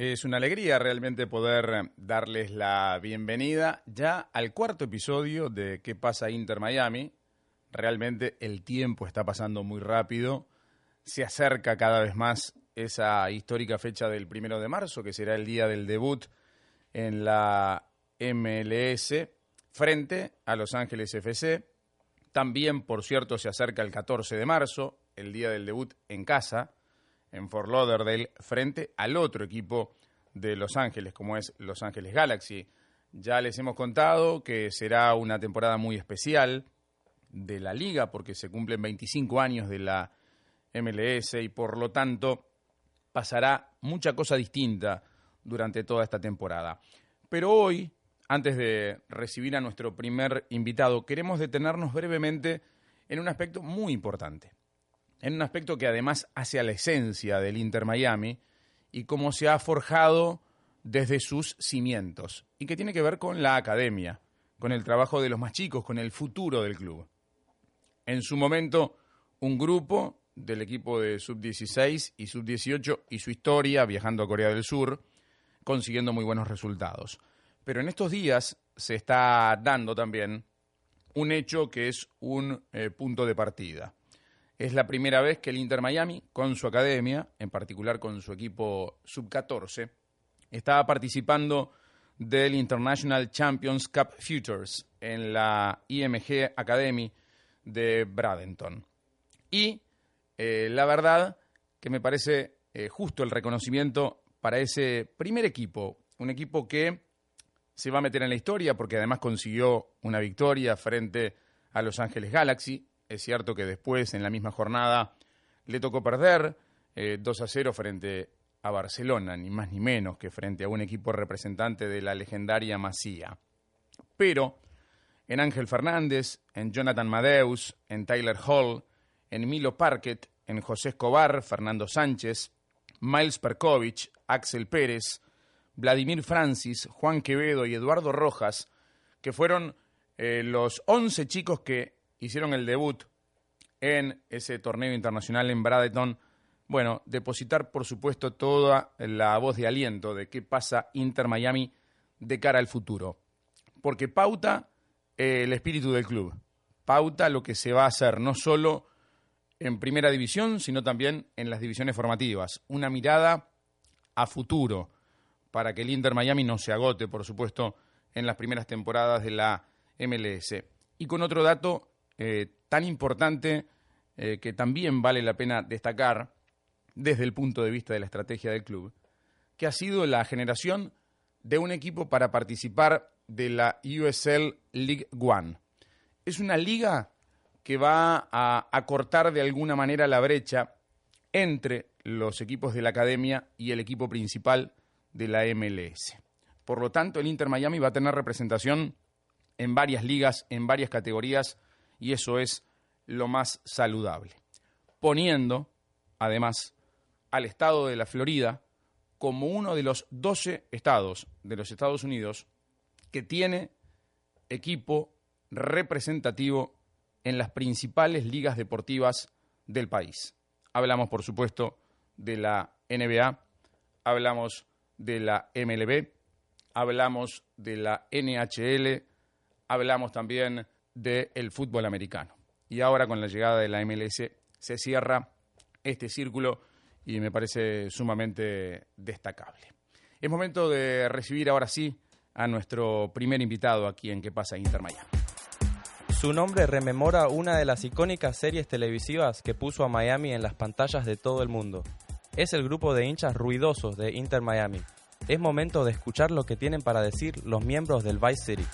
Es una alegría realmente poder darles la bienvenida ya al cuarto episodio de ¿Qué pasa Inter Miami? Realmente el tiempo está pasando muy rápido. Se acerca cada vez más esa histórica fecha del primero de marzo, que será el día del debut en la MLS frente a Los Ángeles FC. También, por cierto, se acerca el 14 de marzo, el día del debut en casa en Fort Lauderdale frente al otro equipo de Los Ángeles, como es Los Ángeles Galaxy. Ya les hemos contado que será una temporada muy especial de la liga porque se cumplen 25 años de la MLS y por lo tanto pasará mucha cosa distinta durante toda esta temporada. Pero hoy, antes de recibir a nuestro primer invitado, queremos detenernos brevemente en un aspecto muy importante en un aspecto que además hace a la esencia del Inter Miami y cómo se ha forjado desde sus cimientos y que tiene que ver con la academia, con el trabajo de los más chicos, con el futuro del club. En su momento, un grupo del equipo de sub-16 y sub-18 y su historia viajando a Corea del Sur, consiguiendo muy buenos resultados. Pero en estos días se está dando también un hecho que es un eh, punto de partida. Es la primera vez que el Inter Miami, con su academia, en particular con su equipo sub-14, estaba participando del International Champions Cup Futures en la IMG Academy de Bradenton. Y eh, la verdad que me parece eh, justo el reconocimiento para ese primer equipo, un equipo que se va a meter en la historia porque además consiguió una victoria frente a Los Ángeles Galaxy, es cierto que después, en la misma jornada, le tocó perder 2 eh, a 0 frente a Barcelona, ni más ni menos que frente a un equipo representante de la legendaria Masía. Pero en Ángel Fernández, en Jonathan Madeus, en Tyler Hall, en Milo Parket, en José Escobar, Fernando Sánchez, Miles Perkovich, Axel Pérez, Vladimir Francis, Juan Quevedo y Eduardo Rojas, que fueron eh, los 11 chicos que hicieron el debut en ese torneo internacional en Bradenton. Bueno, depositar, por supuesto, toda la voz de aliento de qué pasa Inter Miami de cara al futuro. Porque pauta eh, el espíritu del club, pauta lo que se va a hacer, no solo en primera división, sino también en las divisiones formativas. Una mirada a futuro para que el Inter Miami no se agote, por supuesto, en las primeras temporadas de la MLS. Y con otro dato eh, tan importante eh, que también vale la pena destacar desde el punto de vista de la estrategia del club, que ha sido la generación de un equipo para participar de la USL League One. Es una liga que va a acortar de alguna manera la brecha entre los equipos de la academia y el equipo principal de la MLS. Por lo tanto, el Inter Miami va a tener representación en varias ligas, en varias categorías y eso es lo más saludable. Poniendo, además, al estado de la Florida como uno de los 12 estados de los Estados Unidos que tiene equipo representativo en las principales ligas deportivas del país. Hablamos, por supuesto, de la NBA, hablamos de la MLB, hablamos de la NHL, hablamos también del fútbol americano. Y ahora con la llegada de la MLS se cierra este círculo y me parece sumamente destacable. Es momento de recibir ahora sí a nuestro primer invitado aquí en ¿Qué pasa Inter Miami? Su nombre rememora una de las icónicas series televisivas que puso a Miami en las pantallas de todo el mundo. Es el grupo de hinchas ruidosos de Inter Miami. Es momento de escuchar lo que tienen para decir los miembros del Vice City.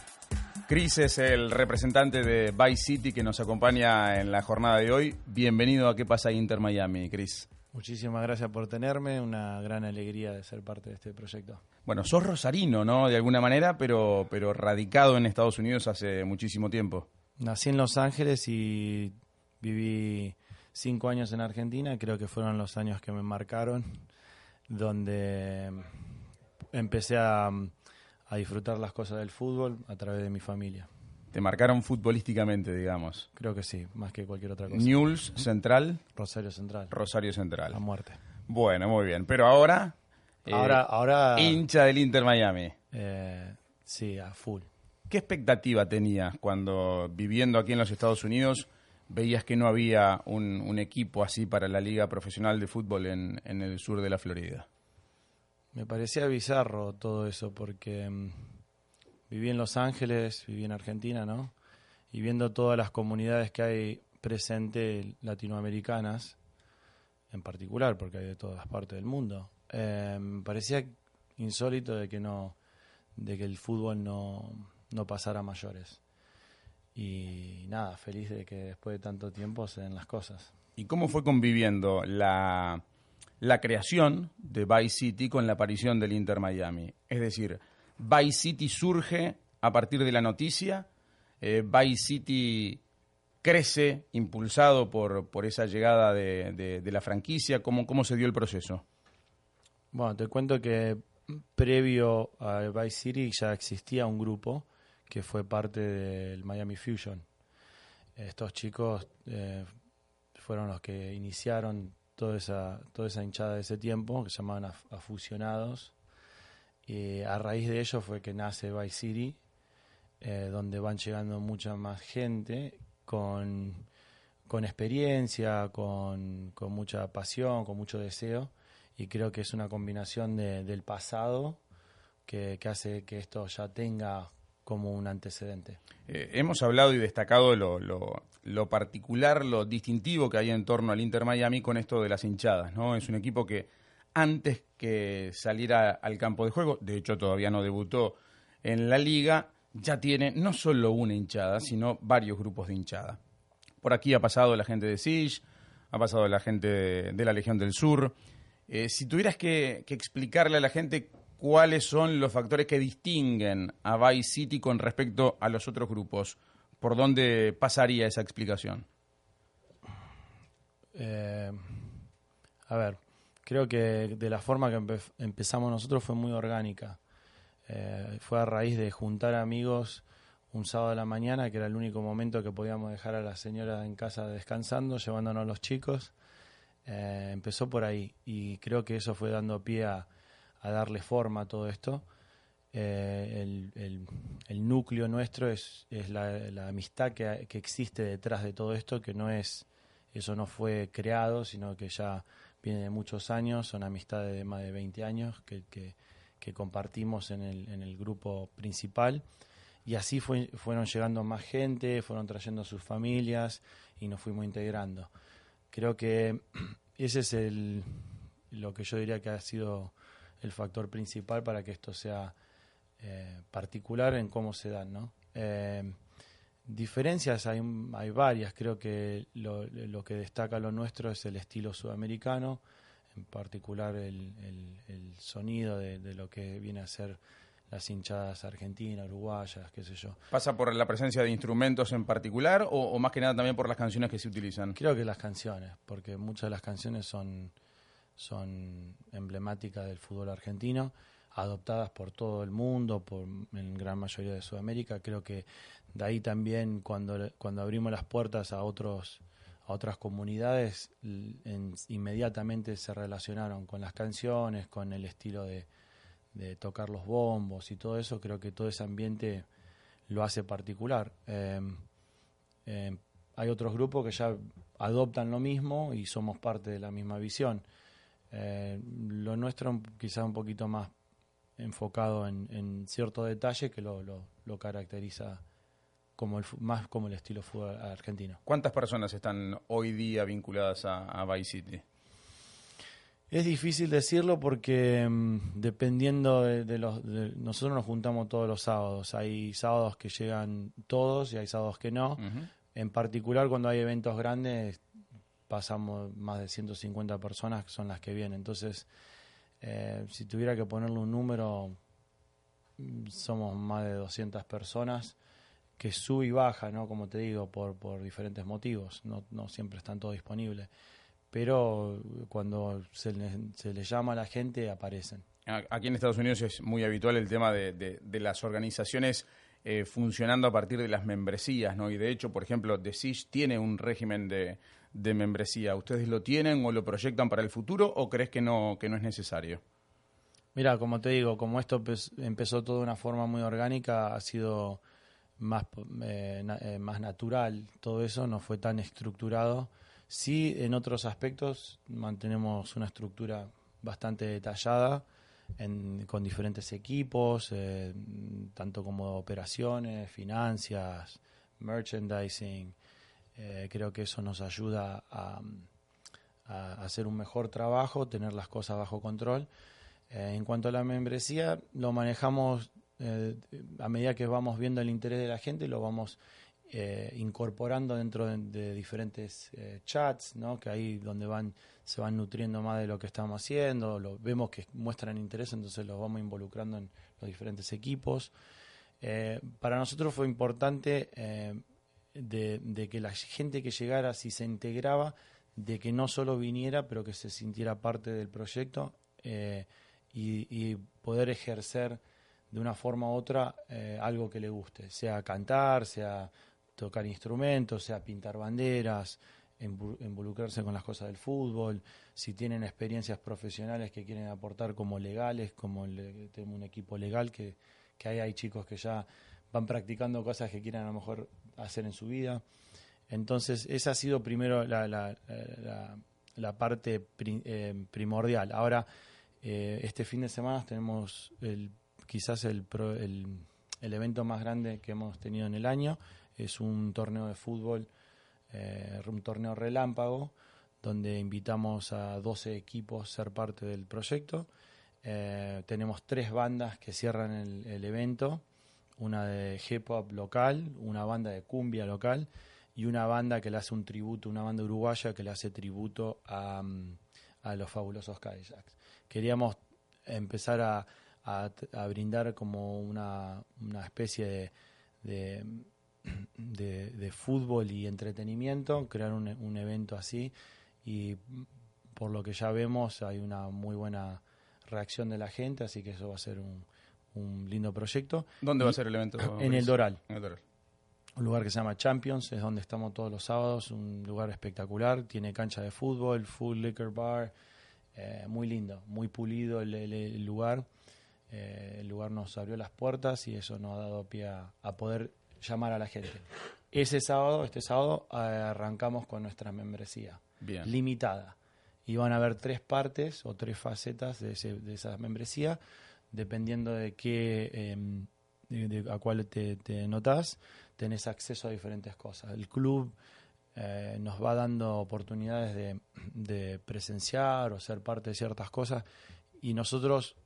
Cris es el representante de Vice City que nos acompaña en la jornada de hoy. Bienvenido a ¿Qué pasa Inter Miami, Cris? Muchísimas gracias por tenerme, una gran alegría de ser parte de este proyecto. Bueno, sos rosarino, ¿no? De alguna manera, pero, pero radicado en Estados Unidos hace muchísimo tiempo. Nací en Los Ángeles y viví cinco años en Argentina, creo que fueron los años que me marcaron, donde empecé a a disfrutar las cosas del fútbol a través de mi familia. Te marcaron futbolísticamente, digamos. Creo que sí, más que cualquier otra cosa. News Central. Rosario Central. Rosario Central. La muerte. Bueno, muy bien. Pero ahora ahora, ahora hincha del Inter Miami. sí, a full. ¿Qué expectativa tenías cuando viviendo aquí en los Estados Unidos veías que no había un, equipo así para la liga profesional de fútbol en, el sur de la Florida? Me parecía bizarro todo eso porque mm, viví en Los Ángeles, viví en Argentina, ¿no? Y viendo todas las comunidades que hay presentes latinoamericanas, en particular, porque hay de todas partes del mundo, me parecía insólito de que no, de que el fútbol no, no pasara a mayores. Y nada, feliz de que después de tanto tiempo se den las cosas. ¿Y cómo fue conviviendo la, la creación de Vice City con la aparición del Inter Miami? Es decir, Vice City surge a partir de la noticia, eh, Vice City crece impulsado por, por esa llegada de, de, la franquicia. ¿Cómo, ¿Cómo se dio el proceso? Bueno, te cuento que previo a Vice City ya existía un grupo que fue parte del Miami Fusion. Estos chicos eh, fueron los que iniciaron toda esa, toda esa hinchada de ese tiempo, que se llamaban Afusionados. Y a raíz de ello fue que nace Vice City, eh, donde van llegando mucha más gente con, con experiencia, con, con, mucha pasión, con mucho deseo. Y creo que es una combinación de, del pasado que, que hace que esto ya tenga como un antecedente. Eh, hemos hablado y destacado lo, particular, lo distintivo que hay en torno al Inter Miami con esto de las hinchadas, ¿no? Es un equipo que antes que saliera al campo de juego, de hecho todavía no debutó en la liga, ya tiene no solo una hinchada, sino varios grupos de hinchada. Por aquí ha pasado la gente de SIG, ha pasado la gente de, la Legión del Sur. Eh, si tuvieras que, que explicarle a la gente cuáles son los factores que distinguen a Vice City con respecto a los otros grupos. ¿Por dónde pasaría esa explicación? Eh, a ver, creo que de la forma que empezamos nosotros fue muy orgánica. Eh, fue a raíz de juntar amigos un sábado de la mañana, que era el único momento que podíamos dejar a la señora en casa descansando, llevándonos a los chicos. Eh, empezó por ahí y creo que eso fue dando pie a, a darle forma a todo esto. Eh, el, núcleo nuestro es, es la, amistad que, existe detrás de todo esto, que no es, eso no fue creado, sino que ya viene de muchos años, son amistades de más de 20 años que, que, compartimos en el, en el grupo principal. Y así fue, fueron llegando más gente, fueron trayendo sus familias y nos fuimos integrando. Creo que ese es el, lo que yo diría que ha sido el factor principal para que esto sea eh, particular en cómo se dan, ¿no? Eh, diferencias hay, hay varias, creo que lo, lo, que destaca lo nuestro es el estilo sudamericano, en particular el, el, sonido de, de, lo que viene a ser las hinchadas argentinas, uruguayas, qué sé yo. ¿Pasa por la presencia de instrumentos en particular o, o, más que nada también por las canciones que se utilizan? Creo que las canciones, porque muchas de las canciones son son emblemáticas del fútbol argentino, adoptadas por todo el mundo, por en gran mayoría de Sudamérica. Creo que de ahí también cuando, cuando abrimos las puertas a otros a otras comunidades, inmediatamente se relacionaron con las canciones, con el estilo de, tocar los bombos y todo eso. Creo que todo ese ambiente lo hace particular. Em, em, hay otros grupos que ya adoptan lo mismo y somos parte de la misma visión. Eh, lo nuestro quizá un poquito más enfocado en, cierto detalle que lo, lo, caracteriza como el, más como el estilo fútbol argentino. ¿Cuántas personas están hoy día vinculadas a, Vice City? Es difícil decirlo porque mm, dependiendo de, los... nosotros nos juntamos todos los sábados. Hay sábados que llegan todos y hay sábados que no. En particular cuando hay eventos grandes pasamos más de 150 personas que son las que vienen. Entonces, eh, si tuviera que ponerle un número, somos más de 200 personas que sube y baja, ¿no? Como te digo, por, por diferentes motivos. No, no siempre están todos disponibles. Pero cuando se les, se llama a la gente, aparecen. Aquí en Estados Unidos es muy habitual el tema de, de, las organizaciones eh, funcionando a partir de las membresías, ¿no? Y de hecho, por ejemplo, The Siege tiene un régimen de, de membresía. ¿Ustedes lo tienen o lo proyectan para el futuro o crees que no, que no es necesario? Mira, como te digo, como esto empezó todo de una forma muy orgánica, ha sido más, eh, eh, más natural todo eso, no fue tan estructurado. Sí, en otros aspectos mantenemos una estructura bastante detallada con diferentes equipos, eh, tanto como operaciones, finanzas, merchandising. Creo que eso nos ayuda a, hacer un mejor trabajo, tener las cosas bajo control eh, en cuanto a la membresía, lo manejamos eh, a medida que vamos viendo el interés de la gente, lo vamos eh, incorporando dentro de, diferentes chats, ¿no? que ahí donde van se van nutriendo más de lo que estamos haciendo, lo, vemos que muestran interés, entonces los vamos involucrando en los diferentes equipos. para nosotros fue importante de, que la gente que llegara, si se integraba, de que no solo viniera, pero que se sintiera parte del proyecto y, poder ejercer de una forma u otra eh, algo que le guste, sea cantar, sea tocar instrumentos, sea pintar banderas, involucrarse con las cosas del fútbol, si tienen experiencias profesionales que quieren aportar como legales, como tenemos un equipo legal que, que hay, hay chicos que ya van practicando cosas que quieren a lo mejor hacer en su vida. Entonces, esa ha sido primero la, la, la, parte eh, primordial. Ahora, eh, este fin de semana tenemos el, quizás el, el, evento más grande que hemos tenido en el año. Es un torneo de fútbol, eh, un torneo relámpago, donde invitamos a 12 equipos a ser parte del proyecto. Tenemos tres bandas que cierran el, evento, una de hip hop local, una banda de cumbia local y una banda que le hace un tributo, una banda uruguaya que le hace tributo a, a los fabulosos Cadillacs. Queríamos empezar a, a, brindar como una, una especie de, de, fútbol y entretenimiento, crear un, un evento así y por lo que ya vemos hay una muy buena reacción de la gente, así que eso va a ser un, un lindo proyecto. ¿Dónde va a ser el evento? En el Doral. En el Doral. Un lugar que se llama Champions, es donde estamos todos los sábados, un lugar espectacular, tiene cancha de fútbol, full liquor bar, eh, muy lindo, muy pulido el, lugar. Eh, el lugar nos abrió las puertas y eso nos ha dado pie a, poder llamar a la gente. Ese sábado, este sábado, arrancamos con nuestra membresía limitada. Y van a haber tres partes o tres facetas de, esa membresía, dependiendo de qué, em, a cuál te, te notas, tenés acceso a diferentes cosas. El club eh, nos va dando oportunidades de, presenciar o ser parte de ciertas cosas y nosotros,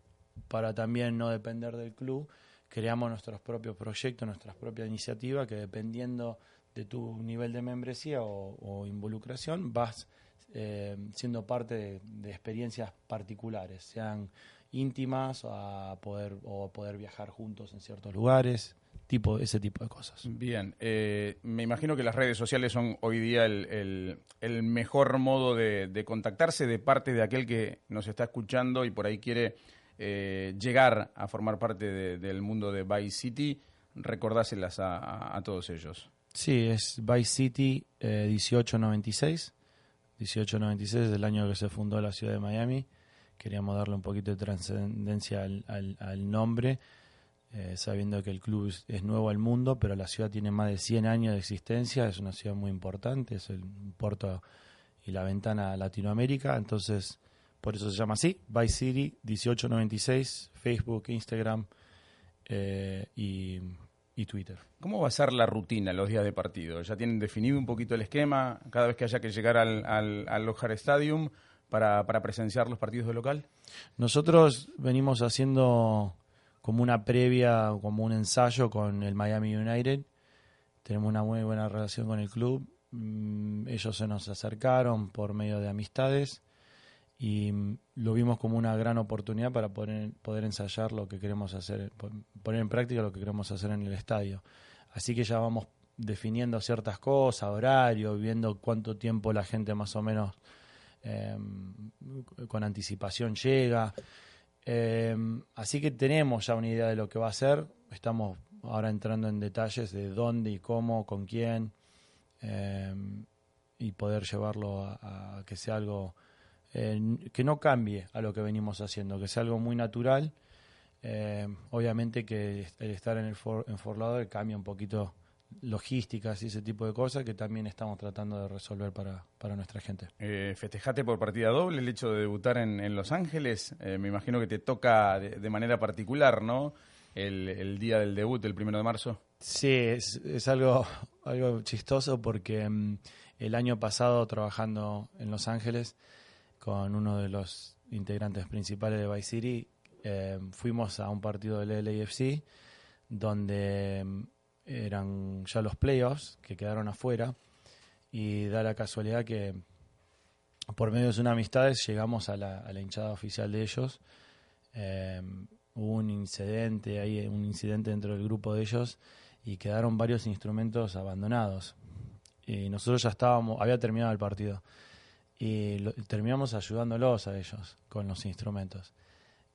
para también no depender del club, creamos nuestros propios proyectos, nuestras propias iniciativas que dependiendo de tu nivel de membresía o, involucración vas eh, siendo parte de, experiencias particulares, sean íntimas a poder, o poder viajar juntos en ciertos lugares tipo, ese tipo de cosas. Bien, eh, me imagino que las redes sociales son hoy día el, el, mejor modo de, contactarse de parte de aquel que nos está escuchando y por ahí quiere eh, llegar a formar parte del mundo de Vice City. Recordáselas a, todos ellos. Sí, es Vice City 1896. 1896 es el año que se fundó la ciudad de Miami. Queríamos darle un poquito de trascendencia al, al, al nombre eh, sabiendo que el club es, nuevo al mundo, pero la ciudad tiene más de 100 años de existencia, es una ciudad muy importante, es el puerto y la ventana a Latinoamérica, entonces por eso se llama así, Vice City 1896, Facebook, Instagram eh, y, Twitter. ¿Cómo va a ser la rutina los días de partido? ¿Ya tienen definido un poquito el esquema cada vez que haya que llegar al, al, al Stadium para, para presenciar los partidos de local? Nosotros venimos haciendo como una previa, como un ensayo con el Miami United. Tenemos una muy buena relación con el club. Mm, ellos se nos acercaron por medio de amistades y mm, lo vimos como una gran oportunidad para poder, poder ensayar lo que queremos hacer, poner en práctica lo que queremos hacer en el estadio. Así que ya vamos definiendo ciertas cosas, horario, viendo cuánto tiempo la gente más o menos em, con anticipación llega. Eh, así que tenemos ya una idea de lo que va a ser. Estamos ahora entrando en detalles de dónde y cómo, con quién, eh, y poder llevarlo a, que sea algo que no cambie a lo que venimos haciendo, que sea algo muy natural. Obviamente que el estar en el for, en Fort cambia un poquito logísticas y ese tipo de cosas que también estamos tratando de resolver para, para nuestra gente. Eh, festejate por partida doble el hecho de debutar en, en Los Ángeles. Eh, me imagino que te toca de, manera particular, ¿no? El, el, día del debut, el primero de marzo. Sí, es, es algo, algo chistoso porque mm, el año pasado trabajando en Los Ángeles con uno de los integrantes principales de Vice City, eh, fuimos a un partido del LAFC donde mm, eran ya los playoffs que quedaron afuera y da la casualidad que por medio de una amistades llegamos a la, a la hinchada oficial de ellos. Eh, hubo un incidente ahí, un incidente dentro del grupo de ellos y quedaron varios instrumentos abandonados. Y nosotros ya estábamos, había terminado el partido y terminamos ayudándolos a ellos con los instrumentos,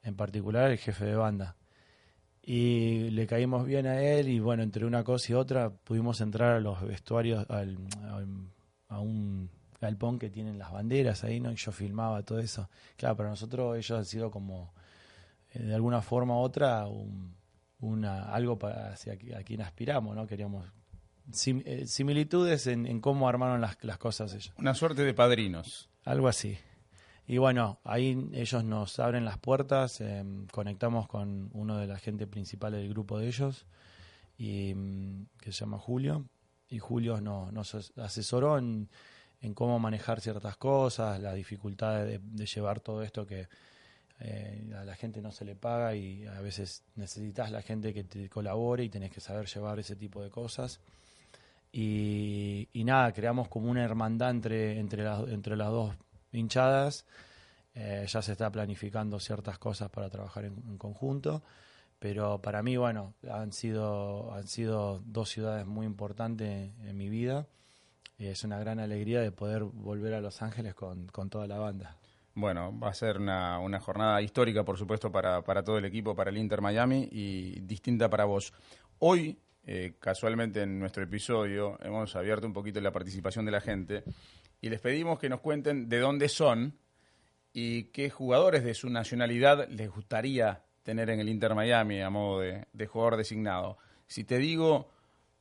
en particular el jefe de banda y le caímos bien a él y bueno, entre una cosa y otra pudimos entrar a los vestuarios, al, a un galpón que tienen las banderas ahí, ¿no? Y yo filmaba todo eso. Claro, para nosotros ellos han sido como, eh, de alguna forma u otra, una, algo para hacia a quien aspiramos, ¿no? Queríamos eh, similitudes en, en, cómo armaron las, las cosas ellos. Una suerte de padrinos. Algo así. Y bueno, ahí ellos nos abren las puertas, em, conectamos con uno de la gente principal del grupo de ellos, y, mm, que se llama Julio, y Julio nos asesoró en, cómo manejar ciertas cosas, la dificultad de, llevar todo esto que eh, a la gente no se le paga y a veces necesitas la gente que te colabore y tenés que saber llevar ese tipo de cosas. Y, y nada, creamos como una hermandad entre, entre, las, entre las dos hinchadas. Eh, ya se está planificando ciertas cosas para trabajar en, conjunto. Pero para mí, bueno, han sido, han sido dos ciudades muy importantes en mi vida. Es una gran alegría de poder volver a Los Ángeles con, toda la banda. Bueno, va a ser una, una jornada histórica, por supuesto, para, para, todo el equipo, para el Inter Miami y distinta para vos. Hoy, eh, casualmente en nuestro episodio, hemos abierto un poquito la participación de la gente y les pedimos que nos cuenten de dónde son y qué jugadores de su nacionalidad les gustaría tener en el Inter Miami a modo de, jugador designado. Si te digo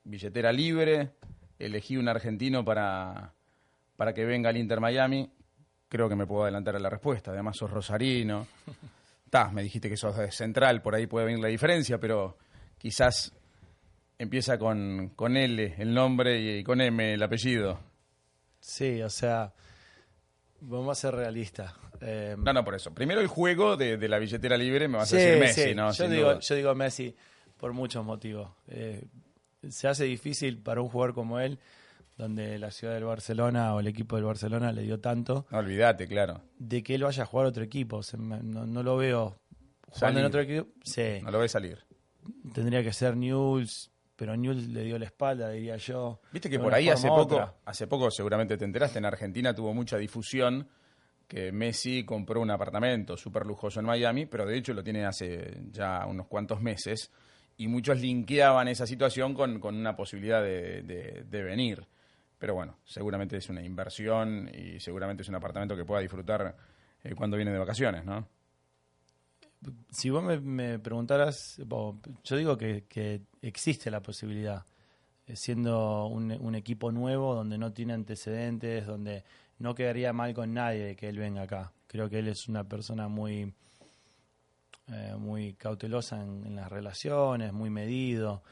billetera libre, elegí un argentino para, para que venga al Inter Miami, creo que me puedo adelantar a la respuesta. Además, sos rosarino. Ta, me dijiste que sos de central, por ahí puede venir la diferencia, pero quizás empieza con, con L el nombre y con M el apellido. Sí, o sea, vamos a ser realistas. Eh, no, no, por eso. Primero el juego de, la billetera libre me vas a decir Messi, ¿no? Yo digo, yo digo Messi por muchos motivos. Eh, se hace difícil para un jugador como él, donde la ciudad del Barcelona o el equipo del Barcelona le dio tanto. No, olvídate, claro. De que él vaya a jugar a otro equipo. no, lo veo jugando en otro equipo. Sí. No lo ve salir. Tendría que ser News, pero Newell le dio la espalda, diría yo. Viste que por ahí hace poco, hace poco seguramente te enteraste, en Argentina tuvo mucha difusión que Messi compró un apartamento súper lujoso en Miami, pero de hecho lo tiene hace ya unos cuantos meses, y muchos linkeaban esa situación con, una posibilidad de, venir. Pero bueno, seguramente es una inversión y seguramente es un apartamento que pueda disfrutar eh, cuando viene de vacaciones, ¿no? Si vos me, preguntaras, yo digo que, existe la posibilidad, eh, siendo un, equipo nuevo, donde no tiene antecedentes, donde no quedaría mal con nadie que él venga acá. Creo que él es una persona muy, eh, muy cautelosa en, las relaciones, muy medido.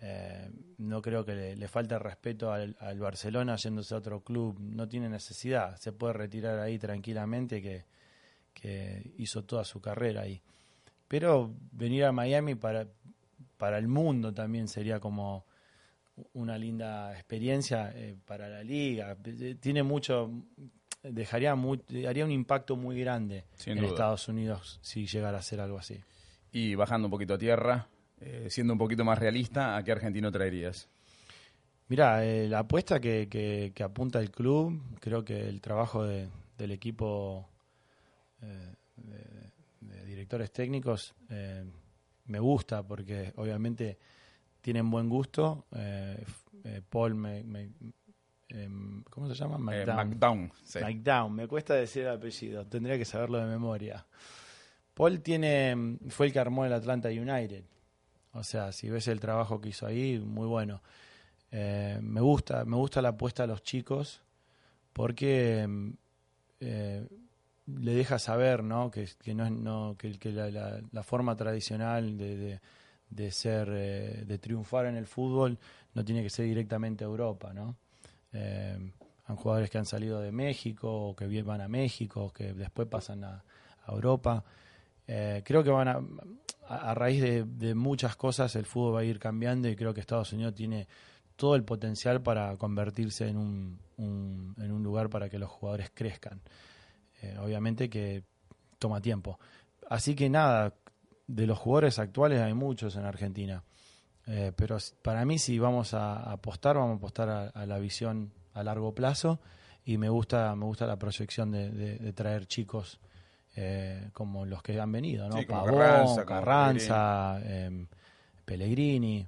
Eh, no creo que le, falte respeto al, al, Barcelona yéndose a otro club. No tiene necesidad. Se puede retirar ahí tranquilamente que que hizo toda su carrera ahí. Pero venir a Miami para, para el mundo también sería como una linda experiencia eh, para la liga. Tiene mucho, dejaría haría un impacto muy grande en Estados Unidos si llegara a ser algo así. Y bajando un poquito a tierra, eh, siendo un poquito más realista, ¿a qué argentino traerías? Mira, eh, la apuesta que, que, apunta el club, creo que el trabajo del equipo de, directores técnicos eh, me gusta porque obviamente tienen buen gusto. Eh, eh, Paul me, em, ¿cómo se llama? Eh, McDown. McDown, sí. McDown, me cuesta decir el apellido, tendría que saberlo de memoria. Paul tiene, fue el que armó el Atlanta United. O sea, si ves el trabajo que hizo ahí, muy bueno. Eh, me gusta, me gusta la apuesta a los chicos porque em, eh, le deja saber, ¿no? Que, que no no, que, la, la- la forma tradicional de, de- ser, eh, de triunfar en el fútbol no tiene que ser directamente Europa, ¿no? Eh, han jugadores que han salido de México o que van a México, o que después pasan a, Europa. Eh, creo que van a, a, a raíz de, de muchas cosas el fútbol va a ir cambiando y creo que Estados Unidos tiene todo el potencial para convertirse en un, un- en un lugar para que los jugadores crezcan. Eh, obviamente que toma tiempo. Así que nada, de los jugadores actuales hay muchos en Argentina. Eh, pero para mí si vamos a apostar, vamos a apostar a, a la visión a largo plazo y me gusta me gusta la proyección de, de- de traer chicos eh, como los que han venido, ¿no? Sí, Pavón, Carranza, Carranza, em, Pellegrini.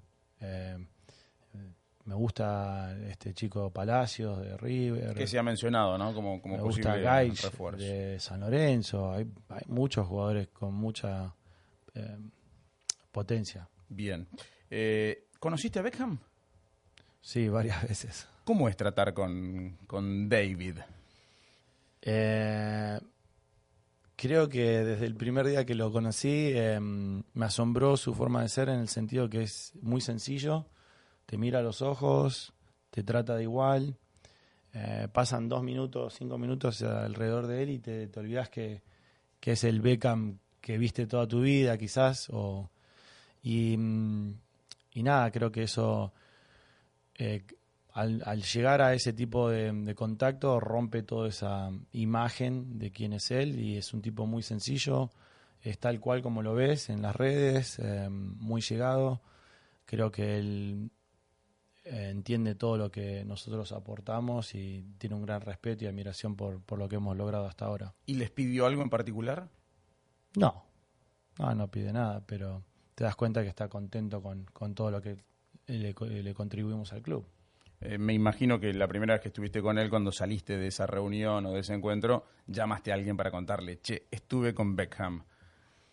Em, me gusta este chico Palacios de River. Que se ha mencionado, ¿no? Como, como me posible gusta Gaich refuerzo. de San Lorenzo. Hay, hay muchos jugadores con mucha em, potencia. Bien. Eh, ¿Conociste a Beckham? Sí, varias veces. ¿Cómo es tratar con, con David? Eh, creo que desde el primer día que lo conocí eh, me asombró su forma de ser en el sentido que es muy sencillo, te mira a los ojos, te trata de igual, eh, pasan dos minutos, cinco minutos alrededor de él y te, te olvidas que, que es el Beckham que viste toda tu vida quizás, o, y, mm, y nada, creo que eso... eh, al, llegar a ese tipo de, de contacto rompe toda esa imagen de quién es él y es un tipo muy sencillo, es tal cual como lo ves en las redes, eh, muy llegado. Creo que él eh, entiende todo lo que nosotros aportamos y tiene un gran respeto y admiración por, por lo que hemos logrado hasta ahora. ¿Y les pidió algo en particular? No, no, no pide nada, pero te das cuenta que está contento con, con todo lo que le, le contribuimos al club. Eh, me imagino que la primera vez que estuviste con él, cuando saliste de esa reunión o de ese encuentro, llamaste a alguien para contarle, che, estuve con Beckham.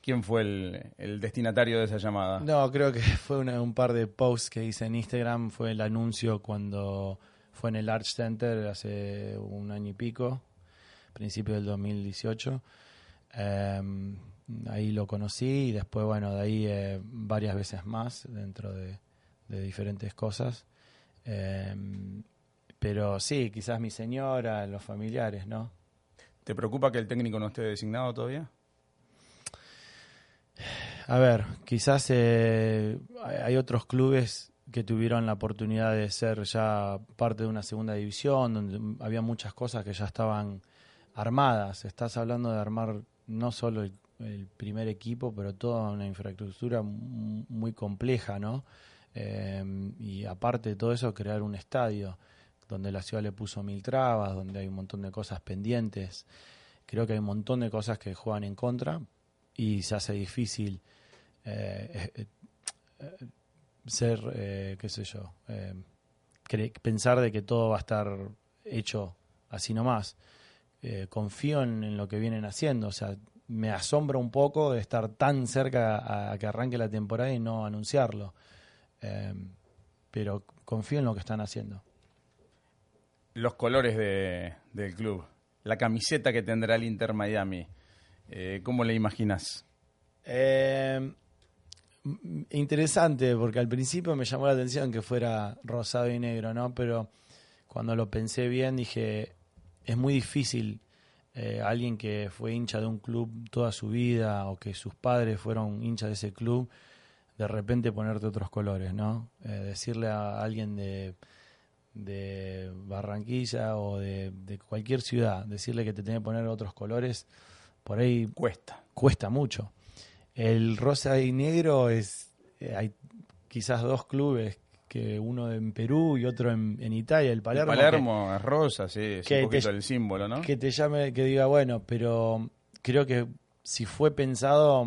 ¿Quién fue el, el destinatario de esa llamada? No, creo que fue una- un par de posts que hice en Instagram. Fue el anuncio cuando fue en el Arch Center hace un año y pico, principio del 2018. Eh, ahí lo conocí y después, bueno, de ahí eh, varias veces más dentro de, de diferentes cosas. Eh, pero sí, quizás mi señora, los familiares, ¿no? ¿Te preocupa que el técnico no esté designado todavía? A ver, quizás eh, hay otros clubes que tuvieron la oportunidad de ser ya parte de una segunda división, donde había muchas cosas que ya estaban armadas. Estás hablando de armar no solo el, primer equipo, pero toda una infraestructura muy compleja, ¿no? Eh, y aparte de todo eso, crear un estadio donde la ciudad le puso mil trabas, donde hay un montón de cosas pendientes. Creo que hay un montón de cosas que juegan en contra y se hace difícil eh, eh, eh, ser, eh, qué sé yo, eh, pensar de que todo va a estar hecho así nomás. Confío en, lo que vienen haciendo, o sea, me asombra un poco de estar tan cerca a, a que arranque la temporada y no anunciarlo. Pero confío en lo que están haciendo. Los colores de- del club, la camiseta que tendrá el Inter Miami, eh, ¿cómo le imaginas? Eh, m- interesante, porque al principio me llamó la atención que fuera rosado y negro, ¿no? Pero cuando lo pensé bien dije, es muy difícil eh, alguien que fue hincha de un club toda su vida o que sus padres fueron hinchas de ese club, de repente ponerte otros colores, ¿no? Eh, decirle a alguien de, de Barranquilla o de, de cualquier ciudad, decirle que te tiene que poner otros colores, por ahí Cuesta. cuesta mucho. El rosa y negro es. eh, hay quizás dos clubes, que uno en Perú y otro en, en Italia, el Palermo. el Palermo es rosa, sí, es que un poquito te- el símbolo, ¿no? Que, te llame, que diga, bueno, pero creo que si fue pensado,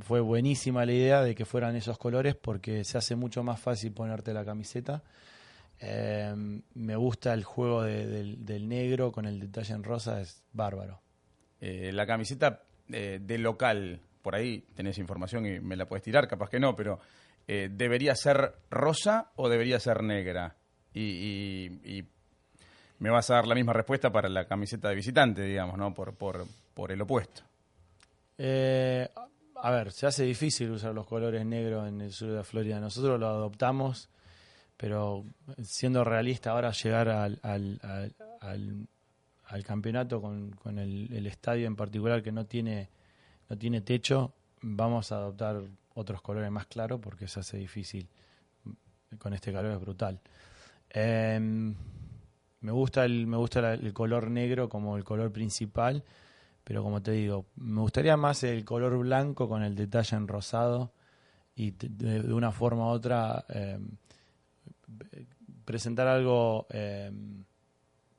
fue buenísima la idea de que fueran esos colores porque se hace mucho más fácil ponerte la camiseta. Eh, me gusta el juego del, negro con el detalle en rosa, es bárbaro. Eh, la camiseta de local, por ahí tenés información y me la puedes tirar, capaz que no, pero ¿debería ser rosa o debería ser negra? Y, me vas a dar la misma respuesta para la camiseta de visitante, digamos, ¿no? Por, por, por el opuesto. Eh, a ver, se hace difícil usar los colores negros en el sur de Florida. Nosotros lo adoptamos, pero siendo realista, ahora llegar al, campeonato con, con el, estadio en particular que no tiene, no tiene techo, vamos a adoptar otros colores más claros porque se hace difícil. Con este calor es brutal. Em, me gusta el, me gusta el color negro como el color principal pero como te digo, me gustaría más el color blanco con el detalle en rosado y de, una forma u otra em, presentar algo em,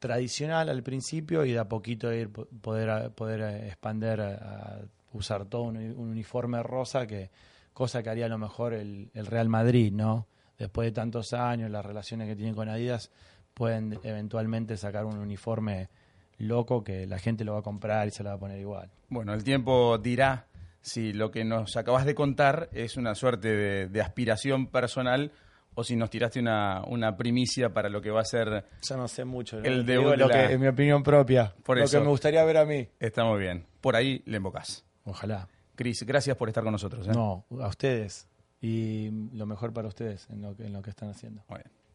tradicional al principio y de a poquito ir poder poder expander a, usar todo un, uniforme rosa que cosa que haría a lo mejor el, el Real Madrid, ¿no? Después de tantos años, las relaciones que tienen con Adidas, pueden eventualmente sacar un uniforme loco que la gente lo va a comprar y se lo va a poner igual. Bueno, el tiempo dirá si lo que nos acabas de contar es una suerte de, aspiración personal o si nos tiraste una, una, primicia para lo que va a ser. Ya no sé mucho. El de lo que es mi opinión propia. Por lo que me gustaría ver a mí. Está muy bien. Por ahí le embocás. Ojalá. Cris, gracias por estar con nosotros. ¿eh? No, a ustedes. Y lo mejor para ustedes en lo que, en lo que están haciendo.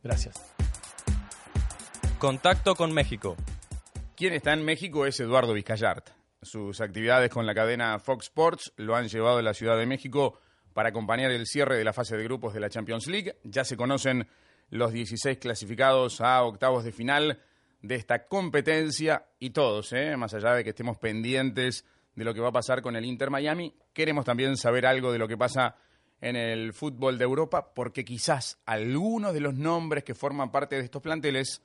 Gracias. Contacto con México. Quien está en México es Eduardo Vizcayart. Sus actividades con la cadena Fox Sports lo han llevado a la Ciudad de México para acompañar el cierre de la fase de grupos de la Champions League. Ya se conocen los 16 clasificados a octavos de final de esta competencia y todos, ¿eh? más allá de que estemos pendientes de lo que va a pasar con el Inter Miami, queremos también saber algo de lo que pasa en el fútbol de Europa, porque quizás algunos de los nombres que forman parte de estos planteles,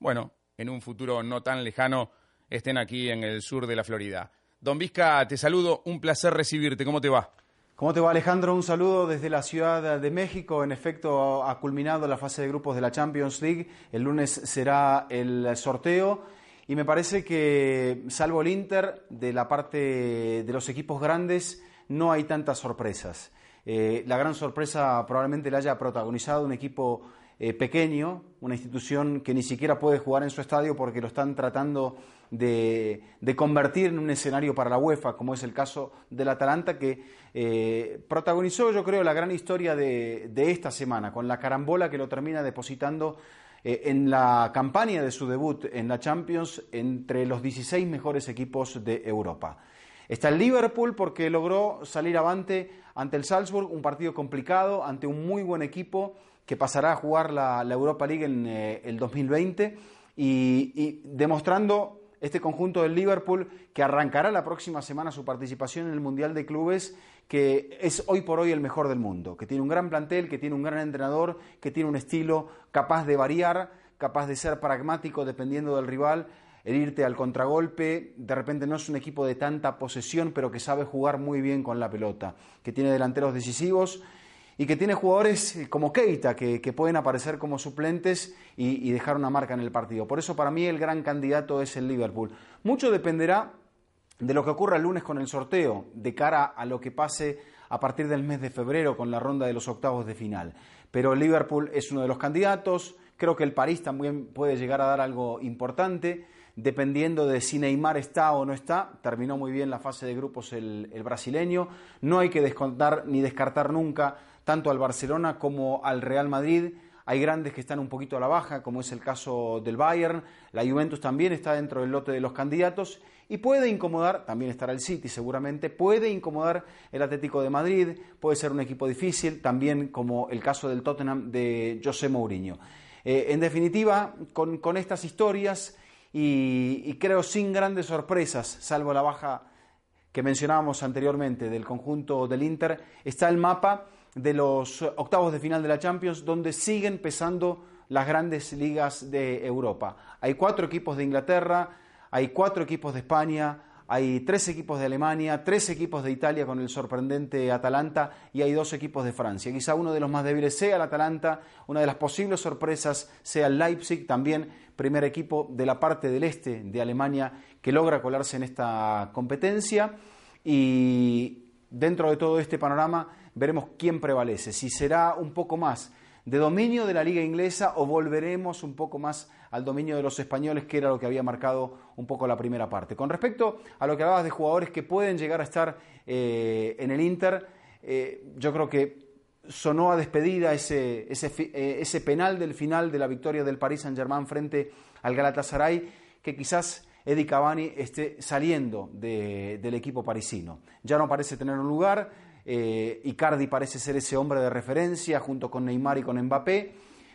bueno, en un futuro no tan lejano estén aquí en el sur de la Florida. Don Vizca, te saludo, un placer recibirte, ¿cómo te va? ¿Cómo te va Alejandro? Un saludo desde la Ciudad de México. En efecto, ha culminado la fase de grupos de la Champions League. El lunes será el sorteo. Y me parece que, salvo el Inter, de la parte de los equipos grandes, no hay tantas sorpresas. Eh, la gran sorpresa probablemente la haya protagonizado un equipo eh, pequeño, una institución que ni siquiera puede jugar en su estadio porque lo están tratando de, convertir en un escenario para la UEFA, como es el caso del Atalanta, que eh, protagonizó, yo creo, la gran historia de, esta semana, con la carambola que lo termina depositando eh, en la campaña de su debut en la Champions entre los 16 mejores equipos de Europa. Está el Liverpool porque logró salir avante ante el Salzburg, un partido complicado, ante un muy buen equipo que pasará a jugar la, Europa League en eh, el 2020 y, demostrando este conjunto del Liverpool que arrancará la próxima semana su participación en el Mundial de Clubes, que es hoy por hoy el mejor del mundo, que tiene un gran plantel, que tiene un gran entrenador, que tiene un estilo capaz de variar, capaz de ser pragmático dependiendo del rival, el irte al contragolpe, de repente no es un equipo de tanta posesión, pero que sabe jugar muy bien con la pelota, que tiene delanteros decisivos y que tiene jugadores eh, como Keita que, pueden aparecer como suplentes y, dejar una marca en el partido. Por eso para mí el gran candidato es el Liverpool. Mucho dependerá de lo que ocurra el lunes con el sorteo, de cara a lo que pase a partir del mes de febrero con la ronda de los octavos de final. Pero el Liverpool es uno de los candidatos, creo que el París también puede llegar a dar algo importante dependiendo de si Neymar está o no está. Terminó muy bien la fase de grupos el, el, brasileño. No hay que descontar ni descartar nunca tanto al Barcelona como al Real Madrid. Hay grandes que están un poquito a la baja, como es el caso del Bayern. La Juventus también está dentro del lote de los candidatos y puede incomodar, también estará el City seguramente, puede incomodar el Atlético de Madrid, puede ser un equipo difícil, también como el caso del Tottenham de José Mourinho. Eh, en definitiva, con, estas historias y, y creo sin grandes sorpresas, salvo la baja que mencionábamos anteriormente del conjunto del Inter, está el mapa de los octavos de final de la Champions, donde siguen pesando las grandes ligas de Europa. Hay cuatro equipos de Inglaterra, hay cuatro equipos de España, hay tres equipos de Alemania, tres equipos de Italia con el sorprendente Atalanta y hay dos equipos de Francia. Quizá uno de los más débiles sea el Atalanta, una de las posibles sorpresas sea el Leipzig, también primer equipo de la parte del este de Alemania que logra colarse en esta competencia y dentro de todo este panorama veremos quién prevalece, si será un poco más de dominio de la liga inglesa o volveremos un poco más al dominio de los españoles, que era lo que había marcado un poco la primera parte. Con respecto a lo que hablabas de jugadores que pueden llegar a estar eh, en el Inter, eh, yo creo que sonó a despedida ese, ese, eh, ese, penal del final de la victoria del Paris Saint-Germain frente al Galatasaray, que quizás Eddie Cavani esté saliendo del equipo parisino. Ya no parece tener un lugar eh, Icardi parece ser ese hombre de referencia junto con Neymar y con Mbappé,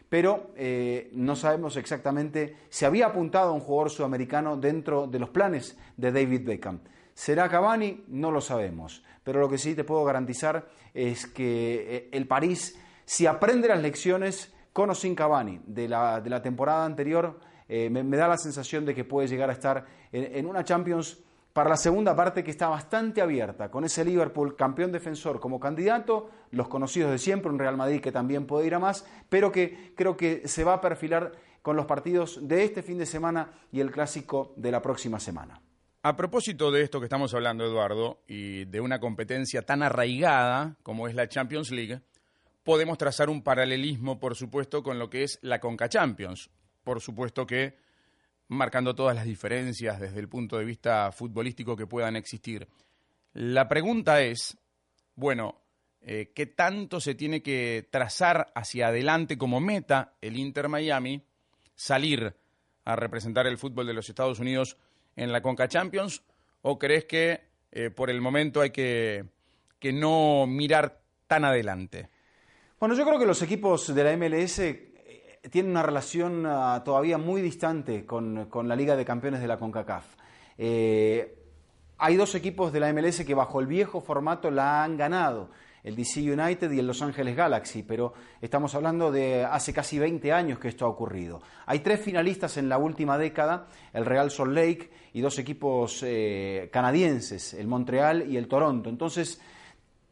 pero eh, no sabemos exactamente si había apuntado a un jugador sudamericano dentro de los planes de David Beckham. ¿Será Cavani? No lo sabemos, pero lo que sí te puedo garantizar es que eh, el París, si aprende las lecciones con o sin Cavani de la, de la temporada anterior, me, da la sensación de que puede llegar a estar en una Champions para la segunda parte que está bastante abierta, con ese Liverpool campeón defensor como candidato, los conocidos de siempre, un Real Madrid que también puede ir a más, pero que creo que se va a perfilar con los partidos de este fin de semana y el clásico de la próxima semana. A propósito de esto que estamos hablando, Eduardo, y de una competencia tan arraigada como es la Champions League, podemos trazar un paralelismo, por supuesto, con lo que es la Conca Champions. Por supuesto que marcando todas las diferencias desde el punto de vista futbolístico que puedan existir. La pregunta es, bueno, eh, ¿qué tanto se tiene que trazar hacia adelante como meta el Inter Miami, salir a representar el fútbol de los Estados Unidos en la Conca Champions? ¿O crees que eh, por el momento hay que, que no mirar tan adelante? Bueno, yo creo que los equipos de la MLS tiene una relación ah, todavía muy distante con, la Liga de Campeones de la CONCACAF. Eh, hay dos equipos de la MLS que bajo el viejo formato la han ganado, el DC United y el Los Angeles Galaxy, pero estamos hablando de hace casi 20 años que esto ha ocurrido. Hay tres finalistas en la última década, el Real Salt Lake y dos equipos eh, canadienses, el Montreal y el Toronto. Entonces,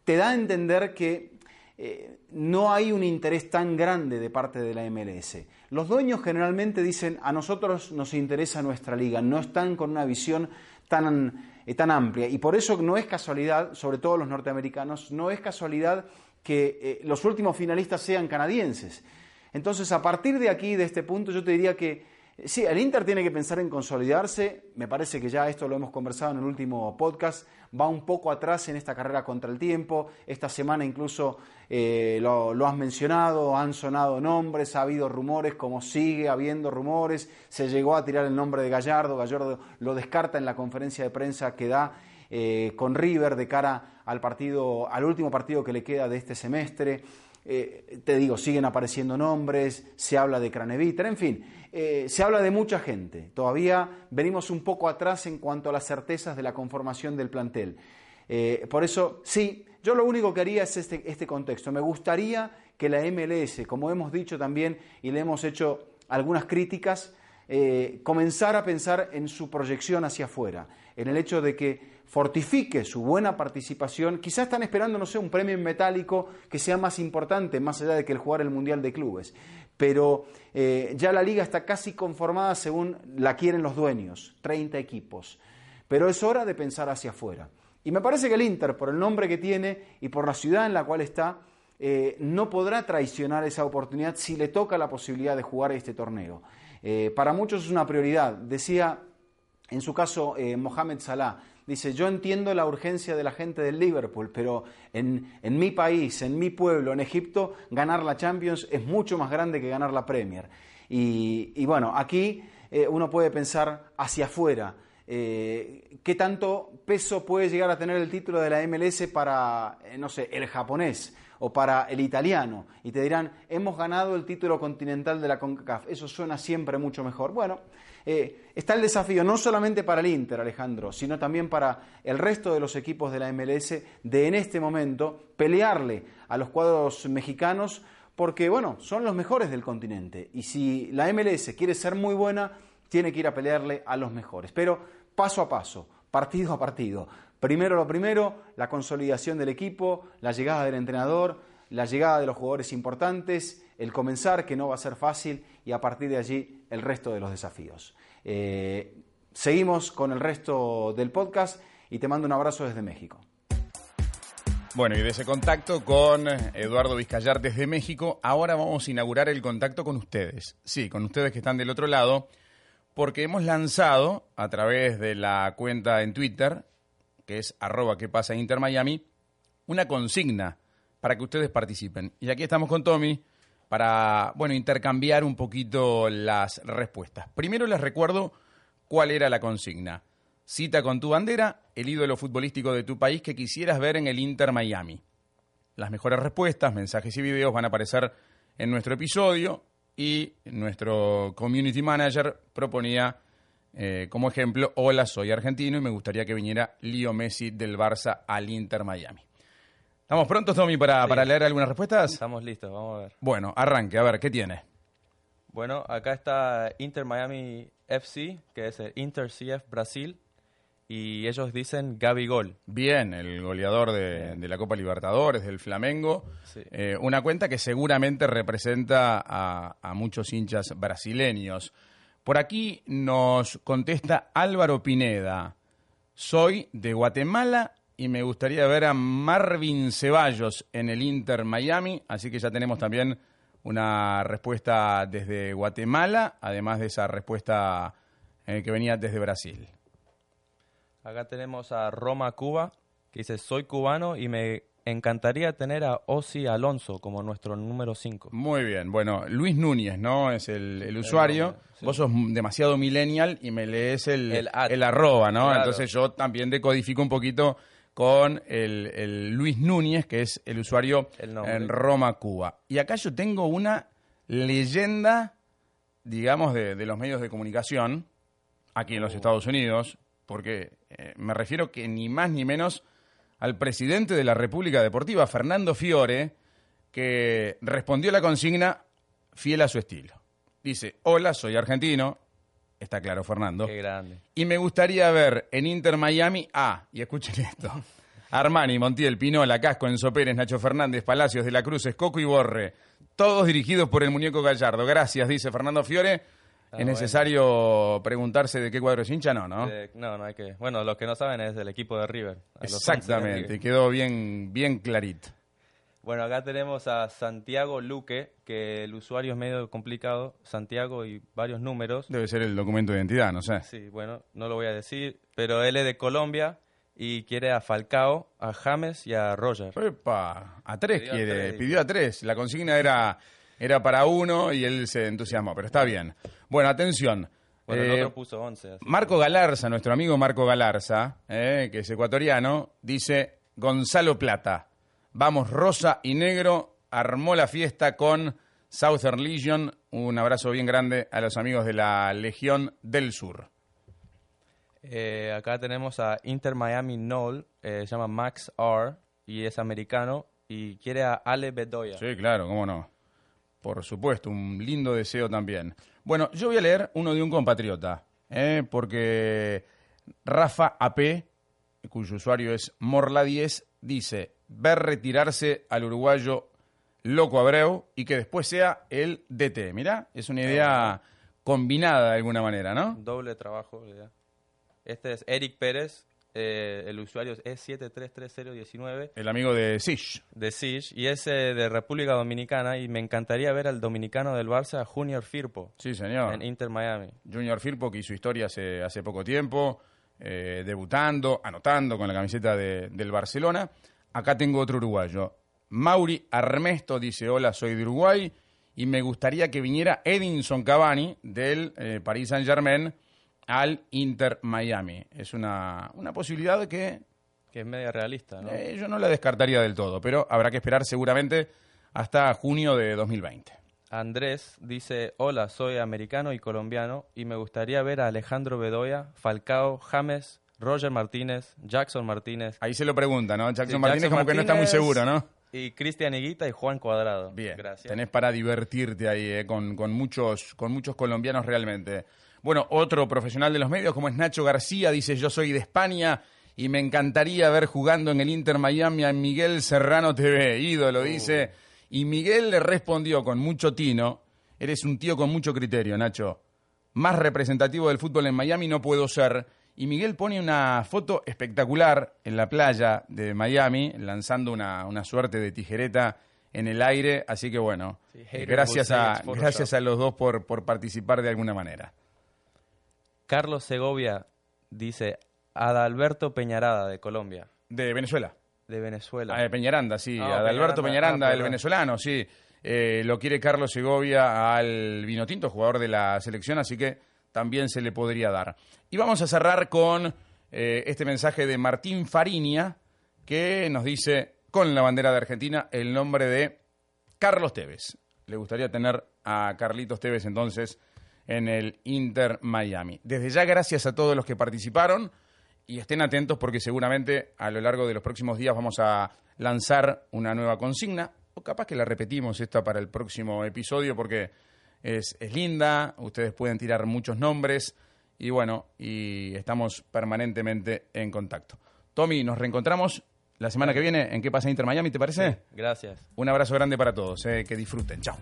te da a entender que eh, no hay un interés tan grande de parte de la MLS. Los dueños generalmente dicen, a nosotros nos interesa nuestra liga, no están con una visión tan, eh, tan amplia. Y por eso no es casualidad, sobre todo los norteamericanos, no es casualidad que eh, los últimos finalistas sean canadienses. Entonces, a partir de aquí, de este punto, yo te diría que Sí, el Inter tiene que pensar en consolidarse. Me parece que ya esto lo hemos conversado en el último podcast. Va un poco atrás en esta carrera contra el tiempo. Esta semana incluso eh, lo, lo, has mencionado, han sonado nombres, ha habido rumores, como sigue habiendo rumores. Se llegó a tirar el nombre de Gallardo. Gallardo lo descarta en la conferencia de prensa que da eh, con River de cara al partido, al último partido que le queda de este semestre. Eh, te digo, siguen apareciendo nombres, se habla de Craneviter, en fin, eh, se habla de mucha gente. Todavía venimos un poco atrás en cuanto a las certezas de la conformación del plantel. Eh, por eso, sí, yo lo único que haría es este, este contexto. Me gustaría que la MLS, como hemos dicho también y le hemos hecho algunas críticas, comenzara a pensar en su proyección hacia afuera, en el hecho de que fortifique su buena participación, quizás están esperando, no sé, un premio en metálico que sea más importante, más allá de que el jugar el Mundial de Clubes. Pero eh, ya la liga está casi conformada según la quieren los dueños, 30 equipos. Pero es hora de pensar hacia afuera. Y me parece que el Inter, por el nombre que tiene y por la ciudad en la cual está, eh, no podrá traicionar esa oportunidad si le toca la posibilidad de jugar este torneo. Eh, para muchos es una prioridad. Decía en su caso Mohamed Salah, dice, yo entiendo la urgencia de la gente del Liverpool, pero en, mi país, en mi pueblo, en Egipto, ganar la Champions es mucho más grande que ganar la Premier. Y, bueno, aquí eh, uno puede pensar hacia afuera. Eh, ¿Qué tanto peso puede llegar a tener el título de la MLS para, eh, no sé, el japonés o para el italiano? Y te dirán, hemos ganado el título continental de la CONCACAF. Eso suena siempre mucho mejor. Bueno, eh, está el desafío no solamente para el Inter, Alejandro, sino también para el resto de los equipos de la MLS de en este momento pelearle a los cuadros mexicanos porque, bueno, son los mejores del continente. Y si la MLS quiere ser muy buena, tiene que ir a pelearle a los mejores. Pero paso a paso, partido a partido. Primero lo primero, la consolidación del equipo, la llegada del entrenador, la llegada de los jugadores importantes, el comenzar, que no va a ser fácil, y a partir de allí el resto de los desafíos. Eh, seguimos con el resto del podcast y te mando un abrazo desde México. Bueno, y de ese contacto con Eduardo Vizcayar desde México, ahora vamos a inaugurar el contacto con ustedes. Sí, con ustedes que están del otro lado, porque hemos lanzado a través de la cuenta en Twitter, que es arroba que pasa una consigna para que ustedes participen. Y aquí estamos con Tommy para, bueno, intercambiar un poquito las respuestas. Primero les recuerdo cuál era la consigna. Cita con tu bandera el ídolo futbolístico de tu país que quisieras ver en el Inter Miami. Las mejores respuestas, mensajes y videos van a aparecer en nuestro episodio y nuestro community manager proponía eh, como ejemplo, hola, soy argentino y me gustaría que viniera Leo Messi del Barça al Inter Miami. ¿Estamos prontos, Tommy, para, para leer algunas respuestas? Estamos listos, vamos a ver. Bueno, arranque, a ver, ¿qué tiene? Bueno, acá está Inter Miami FC, que es el Inter CF Brasil, y ellos dicen Gaby Gol. Bien, el goleador de, la Copa Libertadores, del Flamengo. Eh, una cuenta que seguramente representa a, a, muchos hinchas brasileños. Por aquí nos contesta Álvaro Pineda. Soy de Guatemala y me gustaría ver a Marvin Ceballos en el Inter Miami, así que ya tenemos también una respuesta desde Guatemala, además de esa respuesta eh, que venía desde Brasil. Acá tenemos a Roma Cuba, que dice, soy cubano y me encantaría tener a Osi Alonso como nuestro número 5. Muy bien, bueno, Luis Núñez, ¿no? Es el, usuario. Vos sos demasiado millennial y me lees el, el, arroba, ¿no? Entonces yo también decodifico un poquito con el, Luis Núñez, que es el usuario en Roma, Cuba. Y acá yo tengo una leyenda, digamos, de, de los medios de comunicación, aquí en los uh. Estados Unidos, porque eh, me refiero que ni más ni menos al presidente de la República Deportiva, Fernando Fiore, que respondió la consigna fiel a su estilo. Dice, hola, soy argentino. Está claro, Fernando. Qué grande. Y me gustaría ver en Inter Miami a, y escuchen esto, Armani, Montiel, Pinola, Casco, Enzo Pérez, Nacho Fernández, Palacios, De la Cruz, Escoco y Borre. Todos dirigidos por el muñeco Gallardo. Gracias, dice Fernando Fiore ¿Es necesario preguntarse de qué cuadro es hincha? No, ¿no? no, no hay que. Bueno, los que no saben es del equipo de River. Exactamente, quedó bien, bien clarito. Bueno, acá tenemos a Santiago Luque, que el usuario es medio complicado. Santiago y varios números. Debe ser el documento de identidad, no sé. Sí, bueno, no lo voy a decir, pero él es de Colombia y quiere a Falcao, a James y a Roger. Epa, a tres quiere, pidió a tres. La consigna era era para uno y él se entusiasmó, pero está bien. Bueno, atención. Bueno, el otro eh, puso 11. Marco Galarza, nuestro amigo Marco Galarza, eh, que es ecuatoriano, dice Gonzalo Plata. Vamos, rosa y negro, armó la fiesta con Southern Legion. Un abrazo bien grande a los amigos de la Legión del Sur. Eh, acá tenemos a Inter Miami Knoll, se llama Max R. y es americano y quiere a Ale Bedoya. Sí, claro, cómo no. Por supuesto, un lindo deseo también. Bueno, yo voy a leer uno de un compatriota, ¿eh? porque Rafa AP, cuyo usuario es Morla10, dice, ver retirarse al uruguayo Loco Abreu y que después sea el DT. Mirá, es una idea combinada de alguna manera, ¿no? Doble trabajo. Este es Eric Pérez, eh, el usuario es 733019. El amigo de Sish. De Sish, y es eh, de República Dominicana, y me encantaría ver al dominicano del Barça, Junior Firpo. Sí, señor. En Inter Miami. Junior Firpo, que hizo historia hace, hace poco tiempo, eh, debutando, anotando con la camiseta del Barcelona. Acá tengo otro uruguayo. Mauri Armesto dice, hola, soy de Uruguay, y me gustaría que viniera Edinson Cavani del Paris Saint-Germain al Inter Miami. Es una, una posibilidad que... Que es media realista, ¿no? Eh, yo no la descartaría del todo, pero habrá que esperar seguramente hasta junio de 2020. Andrés dice, hola, soy americano y colombiano y me gustaría ver a Alejandro Bedoya, Falcao, James, Roger Martínez, Jackson Martínez. Ahí se lo pregunta, ¿no? Jackson Martínez como que no está muy seguro, ¿no? Y Cristian Higuita y Juan Cuadrado. Bien, Gracias. tenés para divertirte ahí, eh, con, con, muchos, con muchos colombianos realmente. Bueno, otro profesional de los medios, como es Nacho García, dice, yo soy de España y me encantaría ver jugando en el Inter Miami a Miguel Serrano TV, ídolo, dice. Y Miguel le respondió con mucho tino, eres un tío con mucho criterio, Nacho. Más representativo del fútbol en Miami no puedo ser. Y Miguel pone una foto espectacular en la playa de Miami, lanzando una, una suerte de tijereta en el aire. Así que bueno, Sí, gracias, a, gracias a los dos por, por participar de alguna manera. Carlos Segovia dice Adalberto Peñarada de Colombia, De Venezuela. de Venezuela. Ah, de Peñaranda, sí. Ah, Adalberto Peñaranda, Peñaranda, ah, el venezolano, sí. Eh, lo quiere Carlos Segovia al Vinotinto, jugador de la selección, así que también se le podría dar. Y vamos a cerrar con eh, este mensaje de Martín Fariña, que nos dice, con la bandera de Argentina, el nombre de Carlos Tevez. Le gustaría tener a Carlitos Tevez entonces en el Inter Miami. Desde ya, gracias a todos los que participaron y estén atentos porque seguramente a lo largo de los próximos días vamos a lanzar una nueva consigna o capaz que la repetimos esta para el próximo episodio porque es, es linda, ustedes pueden tirar muchos nombres y bueno, y estamos permanentemente en contacto. Tommy, nos reencontramos la semana que viene en ¿Qué pasa Inter Miami? ¿Te parece? Gracias. Un abrazo grande para todos, eh, que disfruten. Chao.